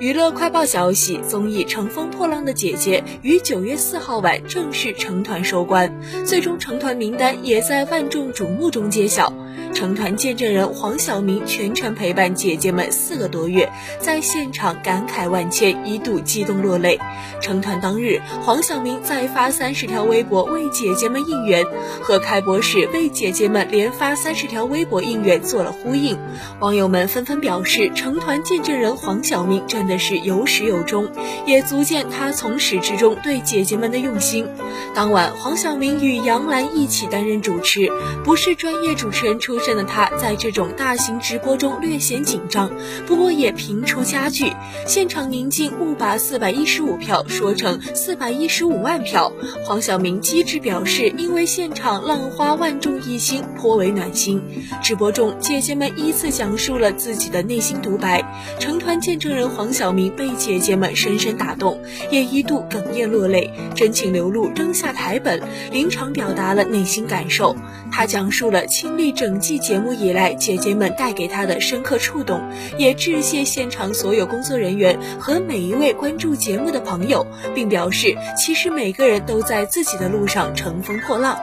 娱乐快报消息：综艺《乘风破浪的姐姐》于九月四号晚正式成团收官，最终成团名单也在万众瞩目中揭晓。成团见证人黄晓明全程陪伴姐姐们四个多月，在现场感慨万千，一度激动落泪。成团当日，黄晓明再发三十条微博为姐姐们应援，和开播时为姐姐们连发三十条微博应援做了呼应。网友们纷纷表示，成团见证人黄晓明真的是有始有终，也足见他从始至终对姐姐们的用心。当晚，黄晓明与杨澜一起担任主持，不是专业主持人出。身的他在这种大型直播中略显紧张，不过也频出佳句。现场宁静误把四百一十五票说成四百一十五万票。黄晓明机智表示，因为现场浪花万众一心，颇为暖心。直播中，姐姐们依次讲述了自己的内心独白。成团见证人黄晓明被姐姐们深深打动，也一度哽咽落泪，真情流露，扔下台本，临场表达了内心感受。他讲述了亲历整季。节目以来，姐姐们带给他的深刻触动，也致谢现场所有工作人员和每一位关注节目的朋友，并表示，其实每个人都在自己的路上乘风破浪。